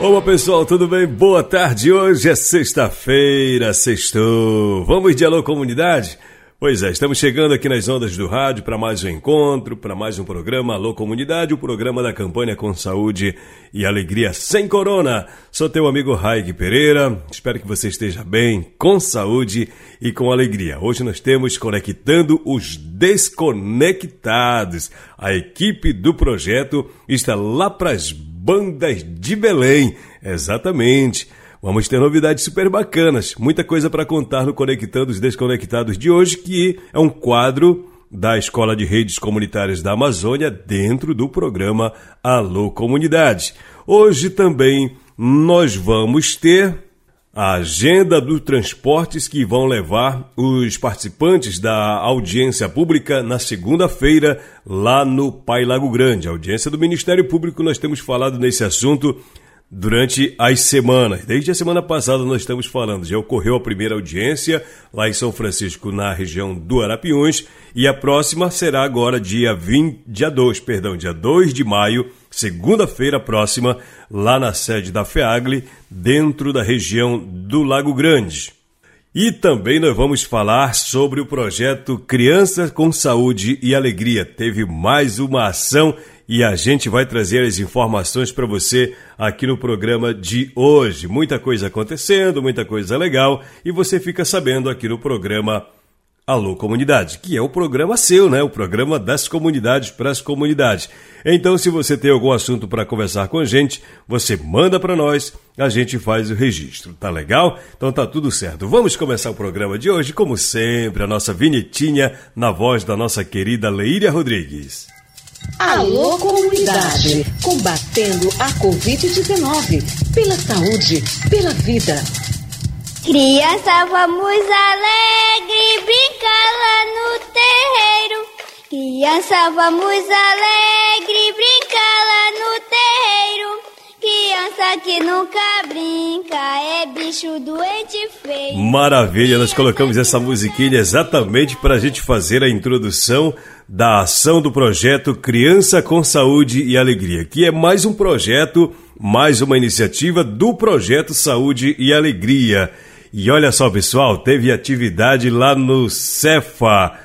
Olá pessoal, tudo bem? Boa tarde. Hoje é sexta-feira, sextou. Vamos de alô comunidade? Pois é, estamos chegando aqui nas ondas do rádio para mais um encontro, para mais um programa Alô Comunidade, o programa da campanha com saúde e alegria sem corona. Sou teu amigo Raig Pereira, espero que você esteja bem, com saúde e com alegria. Hoje nós temos Conectando os Desconectados. A equipe do projeto está lá para as Bandas de Belém. Exatamente. Vamos ter novidades super bacanas, muita coisa para contar no Conectando os Desconectados de hoje, que é um quadro da Escola de Redes Comunitárias da Amazônia dentro do programa Alô Comunidade. Hoje também nós vamos ter a agenda dos transportes que vão levar os participantes da audiência pública na segunda-feira lá no Pai Lago Grande. A audiência do Ministério Público, nós temos falado nesse assunto durante as semanas. Desde a semana passada nós estamos falando, já ocorreu a primeira audiência lá em São Francisco, na região do Arapiuns, e a próxima será agora dia 20, dia 2, perdão, dia 2 de maio, segunda-feira próxima, lá na sede da FEAGLE, dentro da região do Lago Grande. E também nós vamos falar sobre o projeto Crianças com Saúde e Alegria. Teve mais uma ação e a gente vai trazer as informações para você aqui no programa de hoje. Muita coisa acontecendo, muita coisa legal e você fica sabendo aqui no programa Alô Comunidade, que é o programa seu, né? O programa das comunidades para as comunidades. Então, se você tem algum assunto para conversar com a gente, você manda para nós, a gente faz o registro. Tá legal? Então tá tudo certo. Vamos começar o programa de hoje, como sempre, a nossa vinhetinha na voz da nossa querida Leíria Rodrigues. Alô Comunidade, combatendo a Covid-19, pela saúde, pela vida. Criança, vamos alegre brincar lá no terreiro. Criança, vamos alegre brincar lá no terreiro. Criança que nunca brinca é bicho doente feio. Maravilha, nós colocamos essa musiquinha exatamente para a gente fazer a introdução da ação do projeto Criança com Saúde e Alegria, que é mais um projeto, mais uma iniciativa do projeto Saúde e Alegria. E olha só, pessoal, teve atividade lá no Cefa.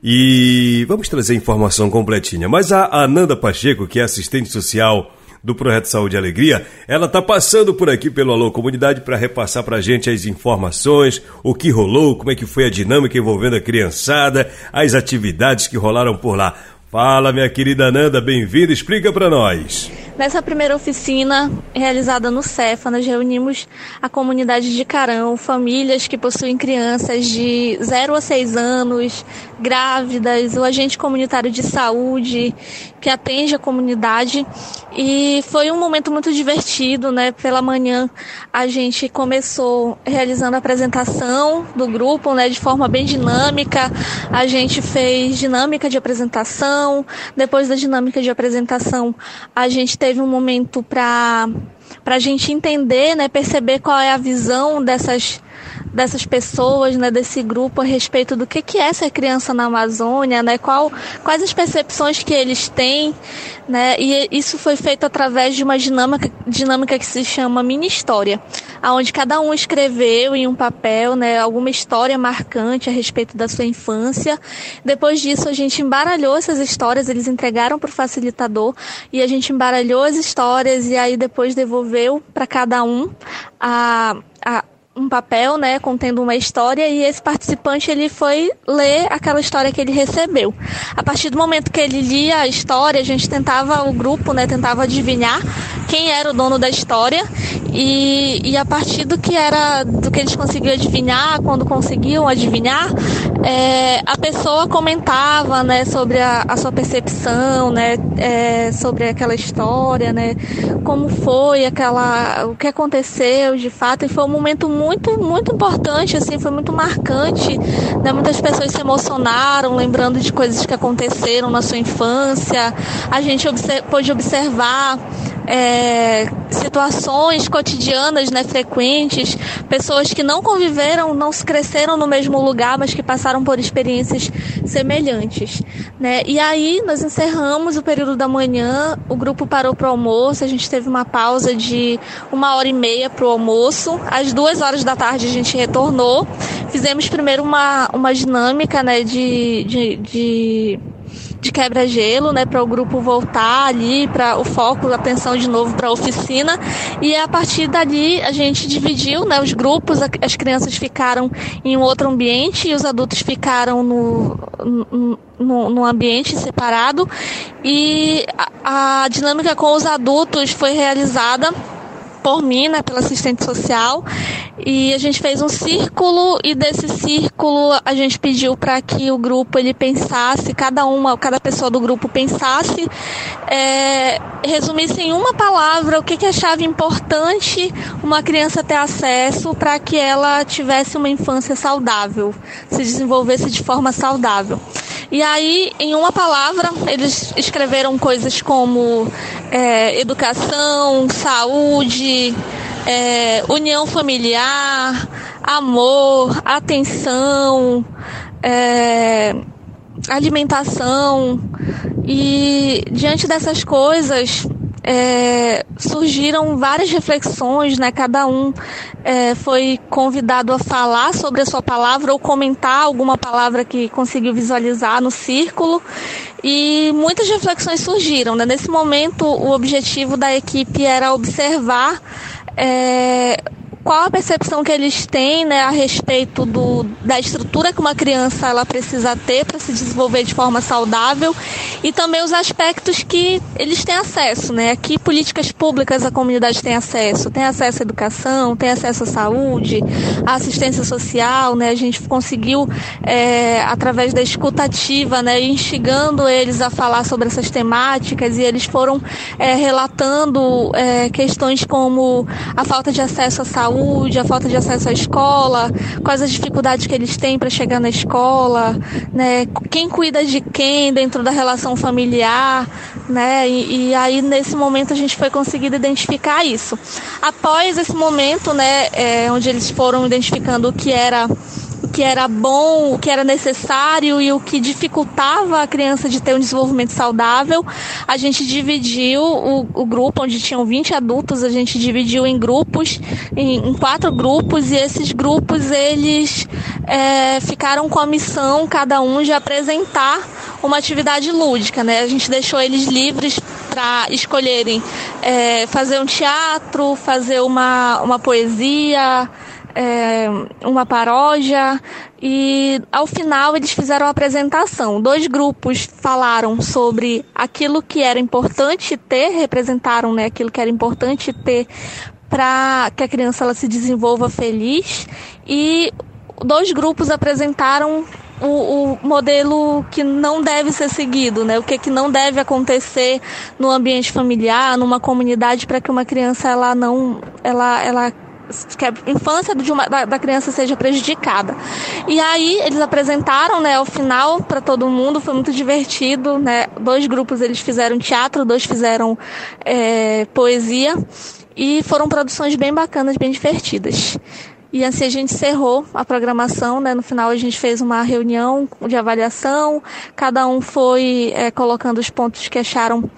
E vamos trazer informação completinha. Mas a Ananda Pacheco, que é assistente social do Projeto Saúde e Alegria, ela está passando por aqui pelo Alô Comunidade para repassar para a gente as informações, o que rolou, como é que foi a dinâmica envolvendo a criançada, as atividades que rolaram por lá. Fala, minha querida Ananda, bem-vinda, explica para nós. Nessa primeira oficina realizada no Cefa, nós reunimos a comunidade de Carão, famílias que possuem crianças de 0 a 6 anos, grávidas, o agente comunitário de saúde que atende a comunidade. E foi um momento muito divertido, né? Pela manhã a gente começou realizando a apresentação do grupo, né, de forma bem dinâmica. A gente fez dinâmica de apresentação. Depois da dinâmica de apresentação, a gente teve um momento para para a gente entender, né, perceber qual é a visão dessas dessas pessoas, né, desse grupo a respeito do que, que é ser criança na Amazônia, né, qual, quais as percepções que eles têm, né, e isso foi feito através de uma dinâmica, dinâmica que se chama mini história, aonde cada um escreveu em um papel, né, alguma história marcante a respeito da sua infância. Depois disso a gente embaralhou essas histórias, eles entregaram para o facilitador e a gente embaralhou as histórias e aí depois devolveu para cada um a, a papel, né, contendo uma história e esse participante ele foi ler aquela história que ele recebeu. A partir do momento que ele lia a história, a gente tentava o grupo, né, tentava adivinhar quem era o dono da história e, e a partir do que era do que eles conseguiam adivinhar, quando conseguiam adivinhar, é, a pessoa comentava, né, sobre a, a sua percepção, né, é, sobre aquela história, né, como foi aquela, o que aconteceu de fato e foi um momento muito muito, importante, assim, foi muito marcante. Né? Muitas pessoas se emocionaram, lembrando de coisas que aconteceram na sua infância. A gente pôde observar é, situações cotidianas, né, frequentes, pessoas que não conviveram, não se cresceram no mesmo lugar, mas que passaram por experiências semelhantes, né? E aí nós encerramos o período da manhã, o grupo parou para o almoço, a gente teve uma pausa de uma hora e meia para o almoço, às duas horas da tarde a gente retornou, fizemos primeiro uma, uma dinâmica, né, de, de, de de quebra-gelo, né, para o grupo voltar ali, para o foco, a atenção de novo para a oficina. E a partir dali a gente dividiu, né, os grupos, as crianças ficaram em um outro ambiente e os adultos ficaram no, no, no ambiente separado. E a, a dinâmica com os adultos foi realizada por mim, né, pela assistente social, e a gente fez um círculo e desse círculo a gente pediu para que o grupo ele pensasse, cada uma, cada pessoa do grupo pensasse, é, resumisse em uma palavra o que, que achava importante uma criança ter acesso para que ela tivesse uma infância saudável, se desenvolvesse de forma saudável. E aí, em uma palavra, eles escreveram coisas como é, educação, saúde, é, união familiar, amor, atenção, é, alimentação. E diante dessas coisas, é, surgiram várias reflexões, né? Cada um é, foi convidado a falar sobre a sua palavra ou comentar alguma palavra que conseguiu visualizar no círculo. E muitas reflexões surgiram. Né? Nesse momento, o objetivo da equipe era observar é, qual a percepção que eles têm né, a respeito do, da estrutura que uma criança ela precisa ter para se desenvolver de forma saudável e também os aspectos que eles têm acesso, né? Que políticas públicas a comunidade tem acesso? Tem acesso à educação, tem acesso à saúde, à assistência social, né? A gente conseguiu, é, através da escutativa, né, instigando eles a falar sobre essas temáticas e eles foram é, relatando é, questões como a falta de acesso à saúde, saúde, a falta de acesso à escola, quais as dificuldades que eles têm para chegar na escola, né? Quem cuida de quem dentro da relação familiar, né? E, e aí nesse momento a gente foi conseguindo identificar isso. Após esse momento, né, é, onde eles foram identificando o que era que era bom, o que era necessário e o que dificultava a criança de ter um desenvolvimento saudável. A gente dividiu o, o grupo, onde tinham 20 adultos, a gente dividiu em grupos, em, em quatro grupos, e esses grupos eles é, ficaram com a missão, cada um, de apresentar uma atividade lúdica, né? A gente deixou eles livres para escolherem é, fazer um teatro, fazer uma, uma poesia, é, uma paródia e ao final eles fizeram a apresentação. Dois grupos falaram sobre aquilo que era importante ter, representaram né, aquilo que era importante ter para que a criança ela se desenvolva feliz e dois grupos apresentaram o, o, modelo que não deve ser seguido, né? O que, que não deve acontecer no ambiente familiar, numa comunidade, para que uma criança ela não, ela, ela que a infância de uma, da, da, criança seja prejudicada. E aí eles apresentaram, né, ao final para todo mundo, foi muito divertido, né? Dois grupos eles fizeram teatro, dois fizeram é, poesia e foram produções bem bacanas, bem divertidas. E assim a gente encerrou a programação, né? No final a gente fez uma reunião de avaliação, cada um foi é, colocando os pontos que acharam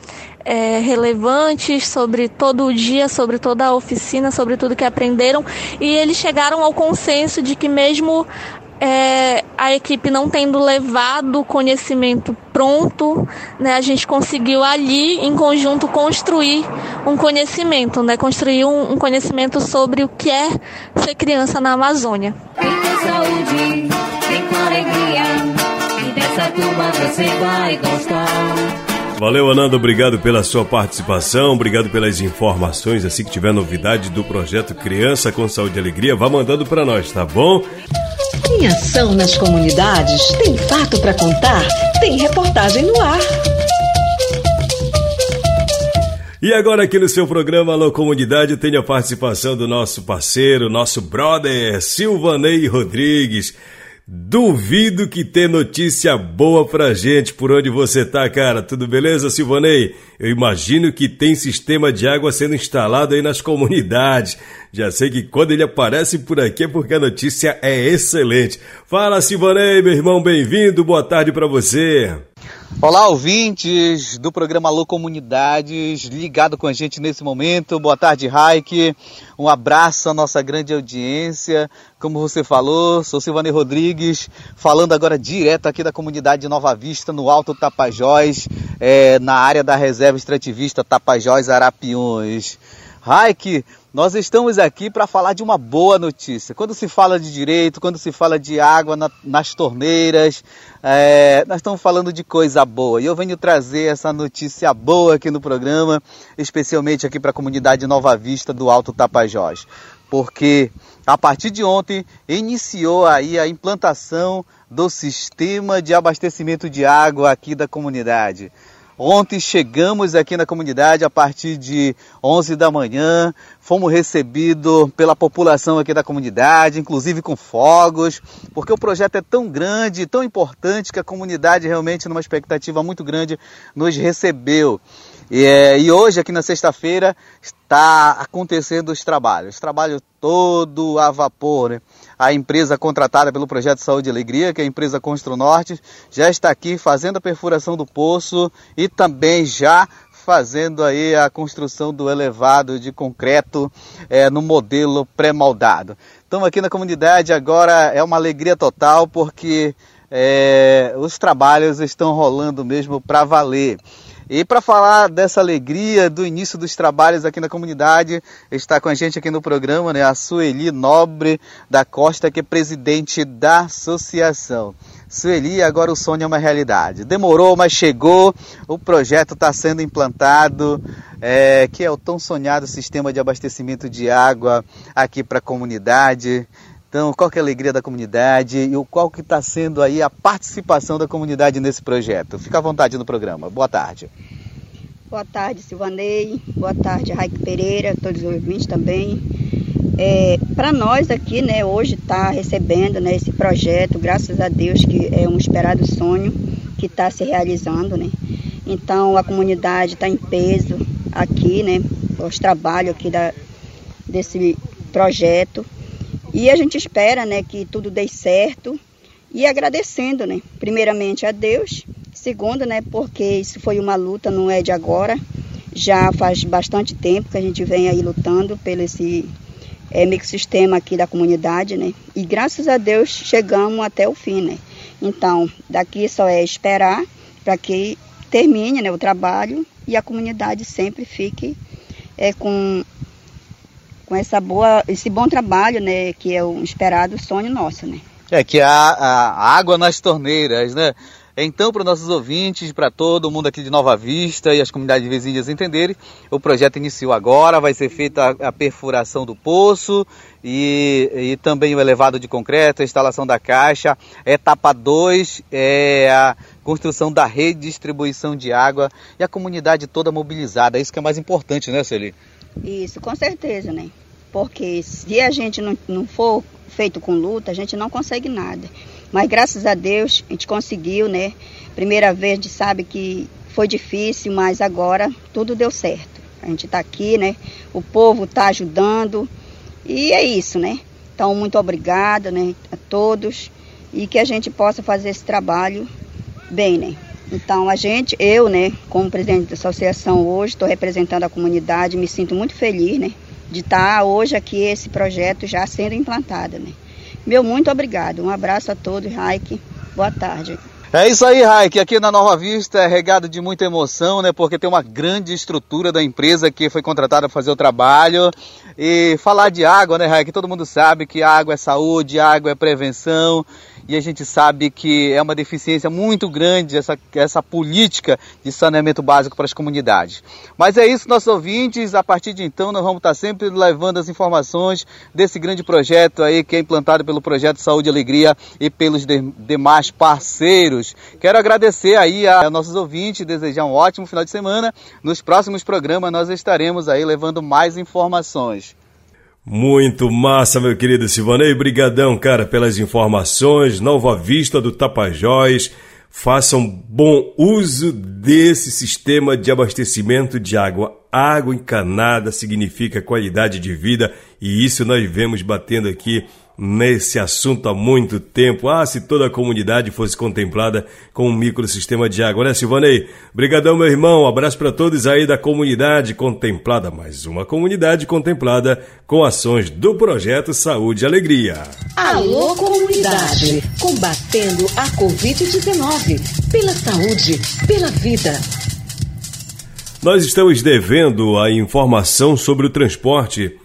é, relevantes sobre todo o dia, sobre toda a oficina, sobre tudo que aprenderam, e eles chegaram ao consenso de que mesmo é, a equipe não tendo levado o conhecimento pronto, né, a gente conseguiu ali, em conjunto, construir um conhecimento, né, construir um, um conhecimento sobre o que é ser criança na Amazônia. Vem com saúde, vem com alegria, e dessa turma você vai gostar. Valeu, Ananda, obrigado pela sua participação, obrigado pelas informações. Assim que tiver novidade do projeto Criança com Saúde e Alegria, vá mandando para nós, tá bom? Tem ação nas comunidades, tem fato para contar, tem reportagem no ar. E agora aqui no seu programa Alô Comunidade tem a participação do nosso parceiro, nosso brother Silvanei Rodrigues. Duvido que tem notícia boa pra gente por onde você tá, cara. Tudo beleza, Silvanei? Eu imagino que tem sistema de água sendo instalado aí nas comunidades. Já sei que quando ele aparece por aqui é porque a notícia é excelente. Fala, Silvanei, meu irmão, bem-vindo. Boa tarde para você. Olá, ouvintes do programa Alô Comunidades, ligado com a gente nesse momento. Boa tarde, Raik. Um abraço à nossa grande audiência. Como você falou, sou Silvane Rodrigues, falando agora direto aqui da comunidade de Nova Vista, no Alto Tapajós, é, na área da reserva extrativista Tapajós Arapiões. Raik, nós estamos aqui para falar de uma boa notícia. Quando se fala de direito, quando se fala de água na, nas torneiras, é, nós estamos falando de coisa boa. E eu venho trazer essa notícia boa aqui no programa, especialmente aqui para a comunidade Nova Vista do Alto Tapajós. Porque a partir de ontem iniciou aí a implantação do sistema de abastecimento de água aqui da comunidade. Ontem chegamos aqui na comunidade a partir de 11 da manhã, fomos recebidos pela população aqui da comunidade, inclusive com fogos, porque o projeto é tão grande, tão importante que a comunidade realmente, numa expectativa muito grande, nos recebeu. E, é, e hoje, aqui na sexta-feira, está acontecendo os trabalhos, trabalho todo a vapor. Né? A empresa contratada pelo Projeto Saúde e Alegria, que é a empresa Constru Norte, já está aqui fazendo a perfuração do poço e também já fazendo aí a construção do elevado de concreto é, no modelo pré-moldado. Então aqui na comunidade agora é uma alegria total porque é, os trabalhos estão rolando mesmo para valer. E para falar dessa alegria do início dos trabalhos aqui na comunidade, está com a gente aqui no programa né, a Sueli Nobre da Costa, que é presidente da associação. Sueli, agora o sonho é uma realidade. Demorou, mas chegou. O projeto está sendo implantado, é, que é o tão sonhado sistema de abastecimento de água aqui para a comunidade. Então, qual que é a alegria da comunidade e qual que está sendo aí a participação da comunidade nesse projeto? Fica à vontade no programa. Boa tarde. Boa tarde, Silvanei. Boa tarde, Raik Pereira, todos os ouvintes também. É, Para nós aqui, né, hoje está recebendo né, esse projeto, graças a Deus, que é um esperado sonho que está se realizando, né? Então a comunidade está em peso aqui, né? Os trabalhos aqui da, desse projeto. E a gente espera, né, que tudo dê certo. E agradecendo, né, primeiramente a Deus, segundo, né, porque isso foi uma luta, não é de agora, já faz bastante tempo que a gente vem aí lutando pelo esse é, microsistema aqui da comunidade, né, e graças a Deus chegamos até o fim, né. Então, daqui só é esperar para que termine né, o trabalho e a comunidade sempre fique é, com com essa boa, esse bom trabalho, né, que é o esperado sonho nosso, né? É que a, água nas torneiras, né? Então, para os nossos ouvintes, para todo mundo aqui de Nova Vista e as comunidades vizinhas entenderem, o projeto iniciou agora, vai ser feita a, a perfuração do poço e, e, também o elevado de concreto, a instalação da caixa. Etapa 2 é a construção da redistribuição de água e a comunidade toda mobilizada. É isso que é mais importante, né, Celi? Isso, com certeza, né? Porque se a gente não, não for feito com luta, a gente não consegue nada. Mas graças a Deus a gente conseguiu, né? Primeira vez a gente sabe que foi difícil, mas agora tudo deu certo. A gente está aqui, né? O povo está ajudando e é isso, né? Então, muito obrigada, né? A todos e que a gente possa fazer esse trabalho bem, né? Então, a gente, eu, né, como presidente da associação hoje, estou representando a comunidade, me sinto muito feliz, né, de estar hoje aqui esse projeto já sendo implantado, né. Meu muito obrigado. Um abraço a todos, Raik. Boa tarde. É isso aí, Raik. Aqui na Nova Vista é regado de muita emoção, né? Porque tem uma grande estrutura da empresa que foi contratada para fazer o trabalho. E falar de água, né, Raik? Todo mundo sabe que água é saúde, água é prevenção e a gente sabe que é uma deficiência muito grande essa, essa política de saneamento básico para as comunidades. Mas é isso, nossos ouvintes. A partir de então, nós vamos estar sempre levando as informações desse grande projeto aí que é implantado pelo Projeto Saúde e Alegria e pelos de, demais parceiros. Quero agradecer aí a, a nossos ouvintes, desejar um ótimo final de semana. Nos próximos programas nós estaremos aí levando mais informações. Muito massa, meu querido Silvanei. Brigadão, cara, pelas informações. Nova Vista do Tapajós. Façam bom uso desse sistema de abastecimento de água. Água encanada significa qualidade de vida e isso nós vemos batendo aqui nesse assunto há muito tempo. Ah, se toda a comunidade fosse contemplada com um microsistema de água, né, Silvanei? Brigadão, meu irmão. Um abraço para todos aí da comunidade contemplada. Mais uma comunidade contemplada com ações do projeto Saúde e Alegria. Alô, comunidade. Combatendo a Covid-19. Pela saúde, pela vida. Nós estamos devendo a informação sobre o transporte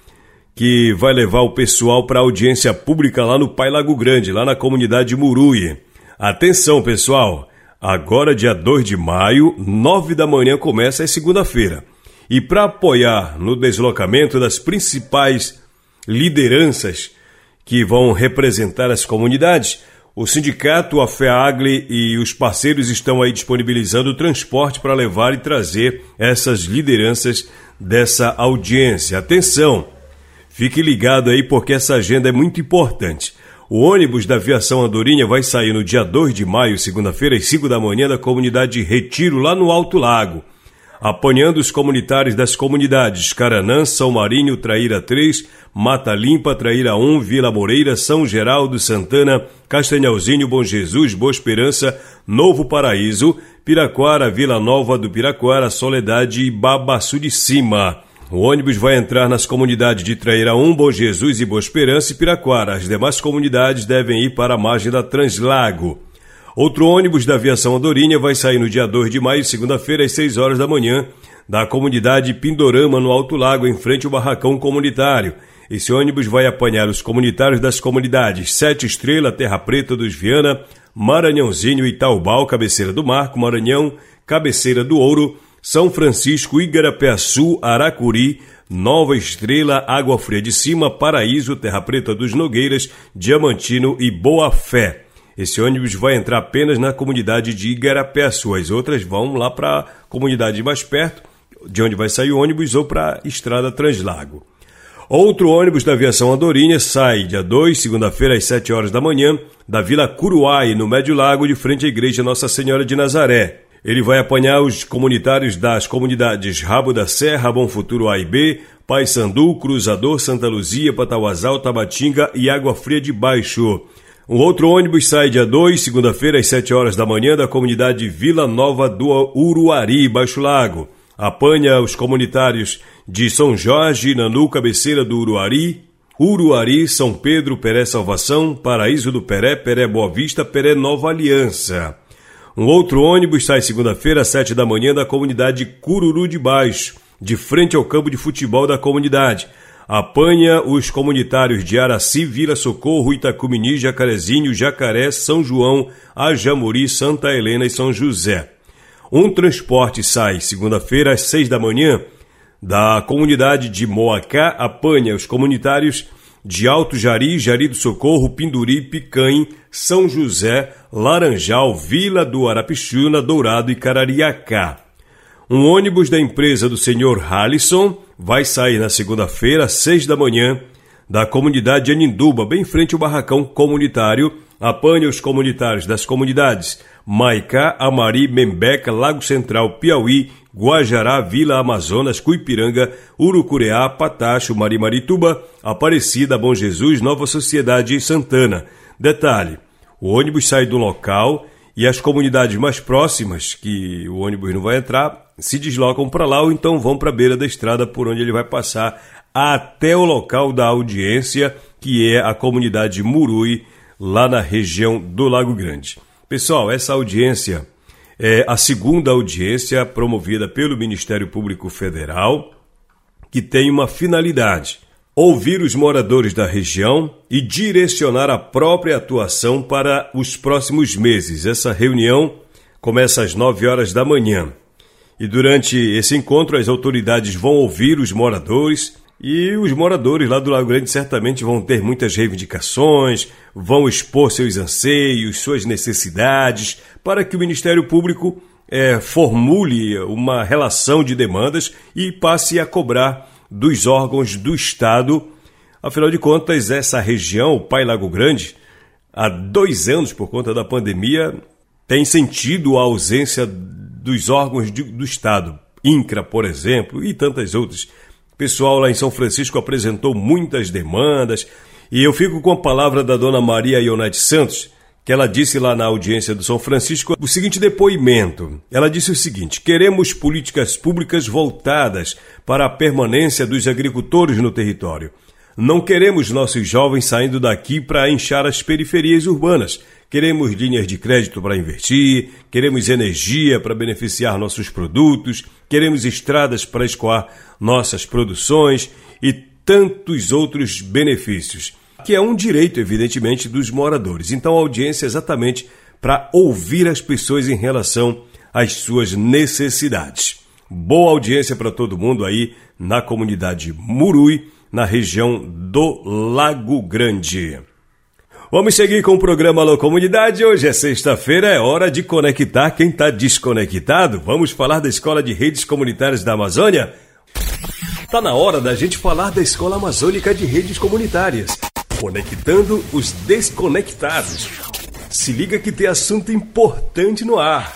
que vai levar o pessoal para audiência pública lá no Pai Lago Grande, lá na comunidade Murui. Atenção, pessoal! Agora, dia 2 de maio, 9 da manhã, começa a segunda-feira. E para apoiar no deslocamento das principais lideranças que vão representar as comunidades, o sindicato, a FEAGLE e os parceiros estão aí disponibilizando transporte para levar e trazer essas lideranças dessa audiência. Atenção! Fique ligado aí porque essa agenda é muito importante. O ônibus da aviação Andorinha vai sair no dia 2 de maio, segunda-feira, às 5 da manhã, da comunidade Retiro, lá no Alto Lago. Apanhando os comunitários das comunidades Caranã, São Marinho, Traíra 3, Mata Limpa, Traíra 1, Vila Moreira, São Geraldo, Santana, Castanhalzinho, Bom Jesus, Boa Esperança, Novo Paraíso, Piraquara, Vila Nova do Piraquara, Soledade e Babaçu de Cima. O ônibus vai entrar nas comunidades de Traíra 1, Bom Jesus e Boa Esperança e Piraquara. As demais comunidades devem ir para a margem da Translago. Outro ônibus da aviação Andorinha vai sair no dia 2 de maio, segunda-feira, às 6 horas da manhã, da comunidade Pindorama, no Alto Lago, em frente ao barracão comunitário. Esse ônibus vai apanhar os comunitários das comunidades Sete Estrela, Terra Preta dos Viana, Maranhãozinho, Itaubal, Cabeceira do Marco, Maranhão, Cabeceira do Ouro, são Francisco, Igarapé-Sul, Aracuri, Nova Estrela, Água Fria de Cima, Paraíso, Terra Preta dos Nogueiras, Diamantino e Boa Fé. Esse ônibus vai entrar apenas na comunidade de Igarapé-Sul. As outras vão lá para a comunidade mais perto, de onde vai sair o ônibus, ou para a Estrada Translago. Outro ônibus da aviação Andorinha sai dia 2, segunda-feira, às 7 horas da manhã, da Vila Curuai, no Médio Lago, de frente à Igreja Nossa Senhora de Nazaré. Ele vai apanhar os comunitários das comunidades Rabo da Serra, Bom Futuro A e B, Pai Sandu, Cruzador, Santa Luzia, Patauazal, Tabatinga e Água Fria de Baixo. Um outro ônibus sai dia 2, segunda-feira, às 7 horas da manhã, da comunidade Vila Nova do Uruari, Baixo Lago. Apanha os comunitários de São Jorge, Nanu, cabeceira do Uruari, Uruari, São Pedro, Peré Salvação, Paraíso do Peré, Peré Boa Vista, Peré Nova Aliança. Um outro ônibus sai segunda-feira às sete da manhã da comunidade Cururu de Baixo, de frente ao campo de futebol da comunidade. Apanha os comunitários de Araci, Vila Socorro, Itacumini, Jacarezinho, Jacaré, São João, Ajamuri, Santa Helena e São José. Um transporte sai segunda-feira às seis da manhã da comunidade de Moacá, apanha os comunitários de Alto Jari, Jari do Socorro, Pinduri, Picanha, São José, Laranjal, Vila do Arapixuna, Dourado e Carariacá. Um ônibus da empresa do senhor Halisson vai sair na segunda-feira, às seis da manhã, da comunidade de Aninduba, bem frente ao barracão comunitário. Apanha os comunitários das comunidades Maicá, Amari, Membeca, Lago Central, Piauí, Guajará, Vila Amazonas, Cuipiranga, Urucureá, Patacho, Marimarituba, Aparecida, Bom Jesus, Nova Sociedade e Santana. Detalhe: o ônibus sai do local e as comunidades mais próximas, que o ônibus não vai entrar, se deslocam para lá ou então vão para a beira da estrada por onde ele vai passar até o local da audiência que é a comunidade Murui, lá na região do Lago Grande. Pessoal, essa audiência é a segunda audiência promovida pelo Ministério Público Federal, que tem uma finalidade: ouvir os moradores da região e direcionar a própria atuação para os próximos meses. Essa reunião começa às 9 horas da manhã. E durante esse encontro, as autoridades vão ouvir os moradores e os moradores lá do Lago Grande certamente vão ter muitas reivindicações, vão expor seus anseios, suas necessidades, para que o Ministério Público é, formule uma relação de demandas e passe a cobrar dos órgãos do Estado. Afinal de contas, essa região, o Pai Lago Grande, há dois anos, por conta da pandemia, tem sentido a ausência dos órgãos de, do Estado, INCRA, por exemplo, e tantas outras. O pessoal lá em São Francisco apresentou muitas demandas, e eu fico com a palavra da dona Maria Ionete Santos, que ela disse lá na audiência do São Francisco o seguinte depoimento. Ela disse o seguinte: queremos políticas públicas voltadas para a permanência dos agricultores no território. Não queremos nossos jovens saindo daqui para inchar as periferias urbanas. Queremos linhas de crédito para investir, queremos energia para beneficiar nossos produtos, queremos estradas para escoar nossas produções e tantos outros benefícios que é um direito, evidentemente, dos moradores. Então, a audiência é exatamente para ouvir as pessoas em relação às suas necessidades. Boa audiência para todo mundo aí na comunidade Murui, na região do Lago Grande. Vamos seguir com o programa Alô Comunidade. Hoje é sexta-feira, é hora de conectar quem está desconectado. Vamos falar da Escola de Redes Comunitárias da Amazônia? Tá na hora da gente falar da Escola Amazônica de Redes Comunitárias. Conectando os desconectados. Se liga que tem assunto importante no ar.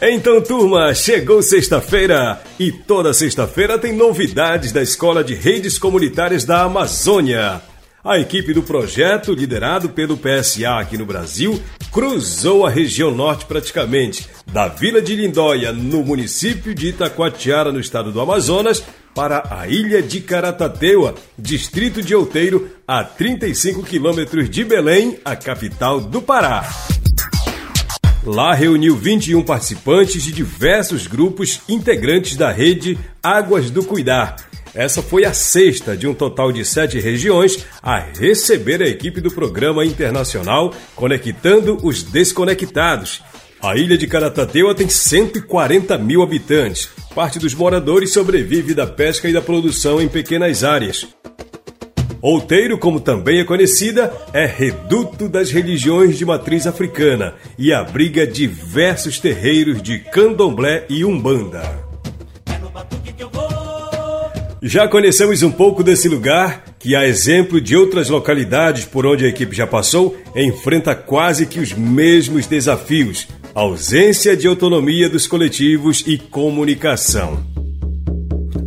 Então, turma, chegou sexta-feira e toda sexta-feira tem novidades da Escola de Redes Comunitárias da Amazônia. A equipe do projeto, liderado pelo PSA aqui no Brasil, cruzou a região norte praticamente, da Vila de Lindóia, no município de Itacoatiara, no estado do Amazonas, para a ilha de Caratateua, distrito de Outeiro, a 35 quilômetros de Belém, a capital do Pará. Lá reuniu 21 participantes de diversos grupos integrantes da rede Águas do Cuidar. Essa foi a sexta de um total de sete regiões a receber a equipe do programa internacional Conectando os Desconectados. A ilha de Caratateua tem 140 mil habitantes. Parte dos moradores sobrevive da pesca e da produção em pequenas áreas. Outeiro, como também é conhecida, é reduto das religiões de matriz africana e abriga diversos terreiros de candomblé e umbanda. Já conhecemos um pouco desse lugar, que, a exemplo de outras localidades por onde a equipe já passou, enfrenta quase que os mesmos desafios: ausência de autonomia dos coletivos e comunicação.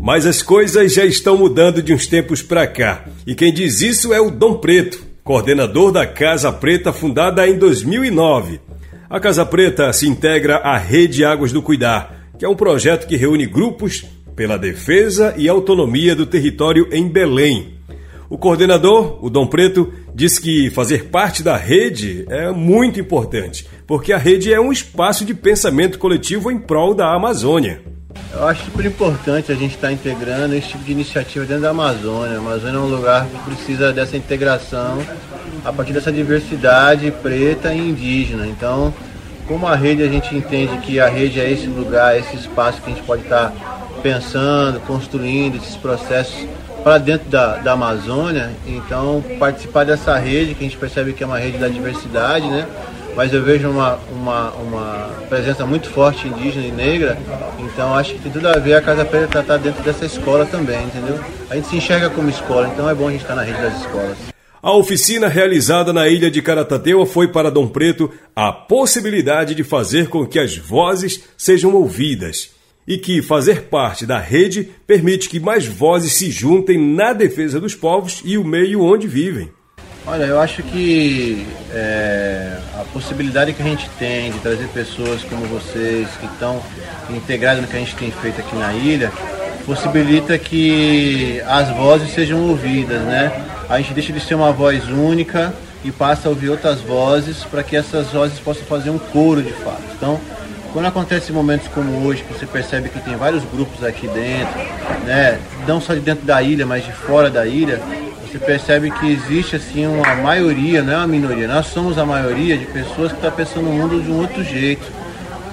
Mas as coisas já estão mudando de uns tempos para cá, e quem diz isso é o Dom Preto, coordenador da Casa Preta fundada em 2009. A Casa Preta se integra à Rede Águas do Cuidar, que é um projeto que reúne grupos pela defesa e autonomia do território em Belém. O coordenador, o Dom Preto, diz que fazer parte da rede é muito importante, porque a rede é um espaço de pensamento coletivo em prol da Amazônia. Eu acho super importante a gente estar integrando esse tipo de iniciativa dentro da Amazônia. A Amazônia é um lugar que precisa dessa integração a partir dessa diversidade preta e indígena. Então, como a rede, a gente entende que a rede é esse lugar, esse espaço que a gente pode estar pensando, construindo esses processos para dentro da, da Amazônia. Então, participar dessa rede, que a gente percebe que é uma rede da diversidade, né? Mas eu vejo uma, uma, uma presença muito forte indígena e negra, então acho que tem tudo a ver a Casa Preta estar dentro dessa escola também, entendeu? A gente se enxerga como escola, então é bom a gente estar na rede das escolas. A oficina realizada na ilha de Caratateua foi para Dom Preto a possibilidade de fazer com que as vozes sejam ouvidas e que fazer parte da rede permite que mais vozes se juntem na defesa dos povos e o meio onde vivem. Olha, eu acho que é, a possibilidade que a gente tem de trazer pessoas como vocês, que estão integradas no que a gente tem feito aqui na ilha, possibilita que as vozes sejam ouvidas, né? A gente deixa de ser uma voz única e passa a ouvir outras vozes para que essas vozes possam fazer um coro de fato. Então, quando acontece momentos como hoje, que você percebe que tem vários grupos aqui dentro, né, não só de dentro da ilha, mas de fora da ilha, você percebe que existe assim uma maioria, não é uma minoria, nós somos a maioria de pessoas que estão tá pensando no mundo de um outro jeito,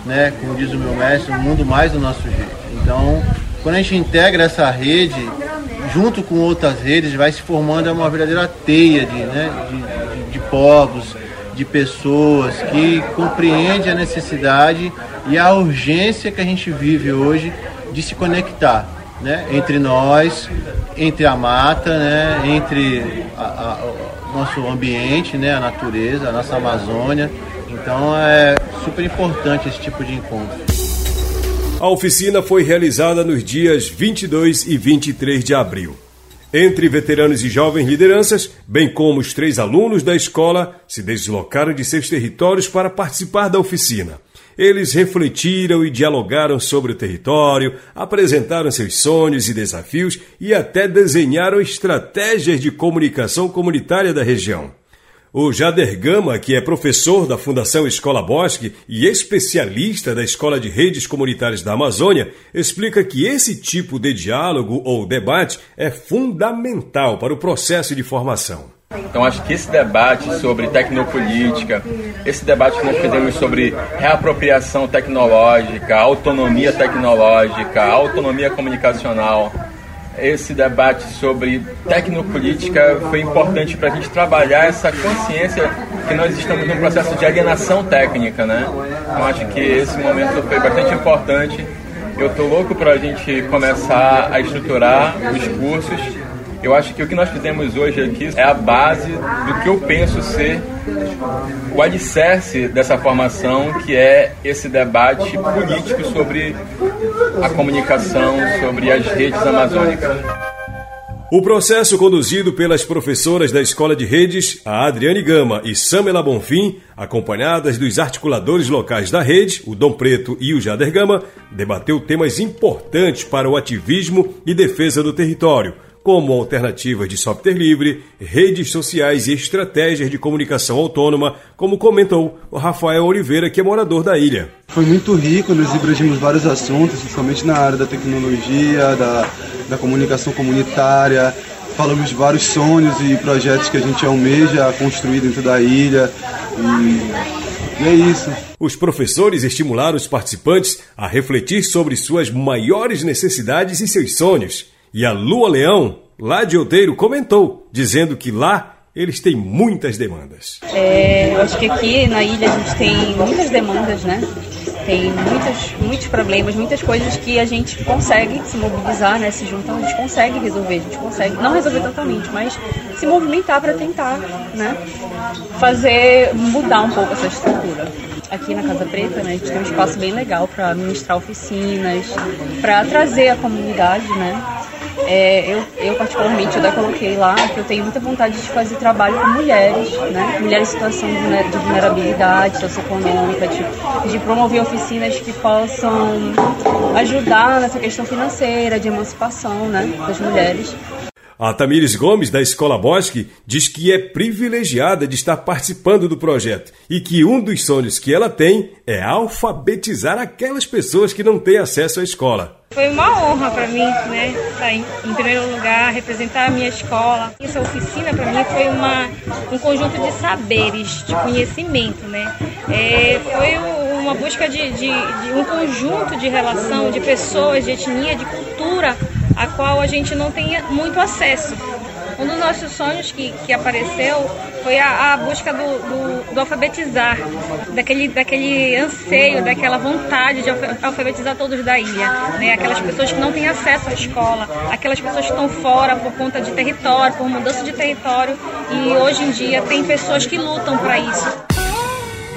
né, como diz o meu mestre, um mundo mais do nosso jeito. Então, quando a gente integra essa rede, junto com outras redes, vai se formando uma verdadeira teia de, né, de, de, de povos, de pessoas que compreende a necessidade e a urgência que a gente vive hoje de se conectar, né, entre nós, entre a mata, né, entre o nosso ambiente, né, a natureza, a nossa Amazônia. Então é super importante esse tipo de encontro. A oficina foi realizada nos dias 22 e 23 de abril. Entre veteranos e jovens lideranças, bem como os três alunos da escola, se deslocaram de seus territórios para participar da oficina. Eles refletiram e dialogaram sobre o território, apresentaram seus sonhos e desafios e até desenharam estratégias de comunicação comunitária da região. O Jader Gama, que é professor da Fundação Escola Bosque e especialista da Escola de Redes Comunitárias da Amazônia, explica que esse tipo de diálogo ou debate é fundamental para o processo de formação. Então acho que esse debate sobre tecnopolítica, esse debate que nós fizemos sobre reapropriação tecnológica, autonomia tecnológica, autonomia comunicacional, esse debate sobre tecnopolítica foi importante para a gente trabalhar essa consciência que nós estamos num processo de alienação técnica, né? Então acho que esse momento foi bastante importante. Eu estou louco para a gente começar a estruturar os cursos eu acho que o que nós fizemos hoje aqui é a base do que eu penso ser o alicerce dessa formação, que é esse debate político sobre a comunicação, sobre as redes amazônicas. O processo conduzido pelas professoras da Escola de Redes, a Adriane Gama e Samela Bonfim, acompanhadas dos articuladores locais da rede, o Dom Preto e o Jader Gama, debateu temas importantes para o ativismo e defesa do território, como alternativas de software livre, redes sociais e estratégias de comunicação autônoma, como comentou o Rafael Oliveira, que é morador da ilha. Foi muito rico, nós abrangimos vários assuntos, principalmente na área da tecnologia, da, da comunicação comunitária, falamos de vários sonhos e projetos que a gente almeja construir dentro da ilha. E, e é isso. Os professores estimularam os participantes a refletir sobre suas maiores necessidades e seus sonhos e a Lua Leão, lá de Outeiro, comentou, dizendo que lá eles têm muitas demandas. É, eu acho que aqui na ilha a gente tem muitas demandas, né? Tem muitos, muitos problemas, muitas coisas que a gente consegue se mobilizar, né? Se juntar, a gente consegue resolver, a gente consegue, não resolver totalmente, mas se movimentar para tentar, né? Fazer, mudar um pouco essa estrutura aqui na Casa Preta, né, a gente tem um espaço bem legal para ministrar oficinas, para trazer a comunidade, né, é, eu, eu, particularmente, eu coloquei lá que eu tenho muita vontade de fazer trabalho com mulheres, né? Mulheres em situação de vulnerabilidade socioeconômica, de, de promover oficinas que possam ajudar nessa questão financeira, de emancipação né? das mulheres. A Tamires Gomes, da Escola Bosque, diz que é privilegiada de estar participando do projeto e que um dos sonhos que ela tem é alfabetizar aquelas pessoas que não têm acesso à escola. Foi uma honra para mim, né? Estar em, em, primeiro lugar, representar a minha escola. Essa oficina para mim foi uma, um conjunto de saberes, de conhecimento, né? É, foi uma busca de, de, de um conjunto de relação de pessoas, de etnia, de cultura a qual a gente não tem muito acesso. Um dos nossos sonhos que, que apareceu foi a, a busca do, do, do, alfabetizar, daquele, daquele anseio, daquela vontade de alfabetizar todos da ilha, né? aquelas pessoas que não têm acesso à escola, aquelas pessoas que estão fora por conta de território, por mudança de território, e hoje em dia tem pessoas que lutam para isso.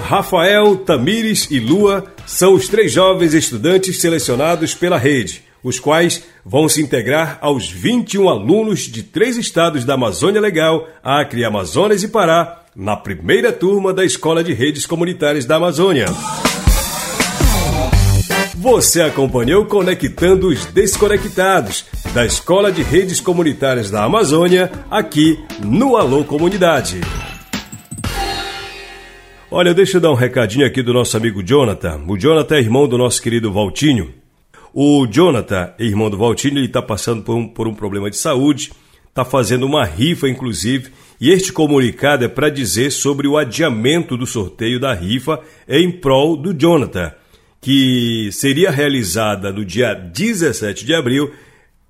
Rafael, Tamires e Lua são os três jovens estudantes selecionados pela rede os quais vão se integrar aos 21 alunos de três estados da Amazônia Legal, Acre, Amazonas e Pará, na primeira turma da Escola de Redes Comunitárias da Amazônia. Você acompanhou Conectando os Desconectados, da Escola de Redes Comunitárias da Amazônia, aqui no Alô Comunidade. Olha, deixa eu dar um recadinho aqui do nosso amigo Jonathan. O Jonathan é irmão do nosso querido Valtinho. O Jonathan, irmão do Valtinho, ele está passando por um, por um problema de saúde, está fazendo uma rifa, inclusive, e este comunicado é para dizer sobre o adiamento do sorteio da rifa em prol do Jonathan, que seria realizada no dia 17 de abril.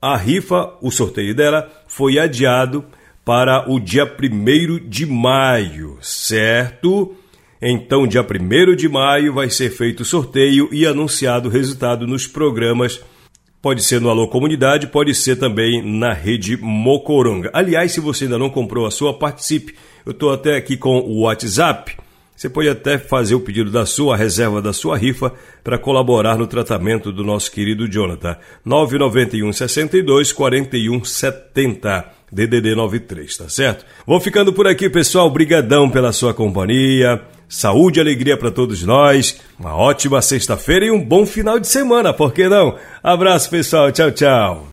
A rifa, o sorteio dela, foi adiado para o dia 1 de maio, certo? Então, dia 1 de maio, vai ser feito o sorteio e anunciado o resultado nos programas. Pode ser no Alô Comunidade, pode ser também na rede Mocoronga. Aliás, se você ainda não comprou a sua, participe. Eu estou até aqui com o WhatsApp. Você pode até fazer o pedido da sua reserva da sua rifa para colaborar no tratamento do nosso querido Jonathan. 991 62 41 70. DDD 93, tá certo? Vou ficando por aqui, pessoal. Obrigadão pela sua companhia. Saúde e alegria para todos nós. Uma ótima sexta-feira e um bom final de semana, por que não? Abraço, pessoal. Tchau, tchau.